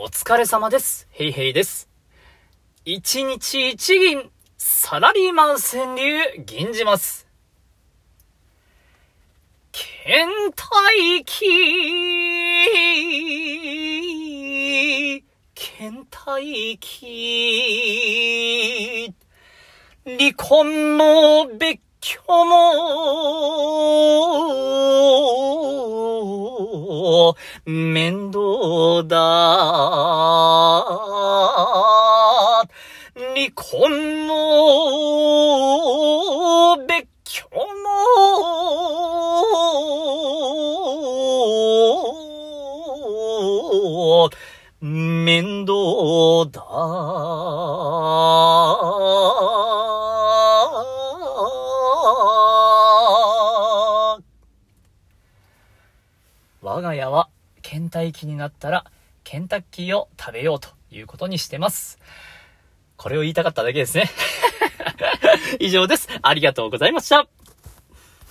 お疲れ様です。ヘイヘイです。一日一銀、サラリーマン川柳、銀じます。倦怠期、倦怠期、離婚も別居も、面倒だ。離婚も、別居も、面倒だ。我が家は倦怠期になったらケンタッキーを食べようということにしてます。これを言いたかっただけですね。以上です。ありがとうございました。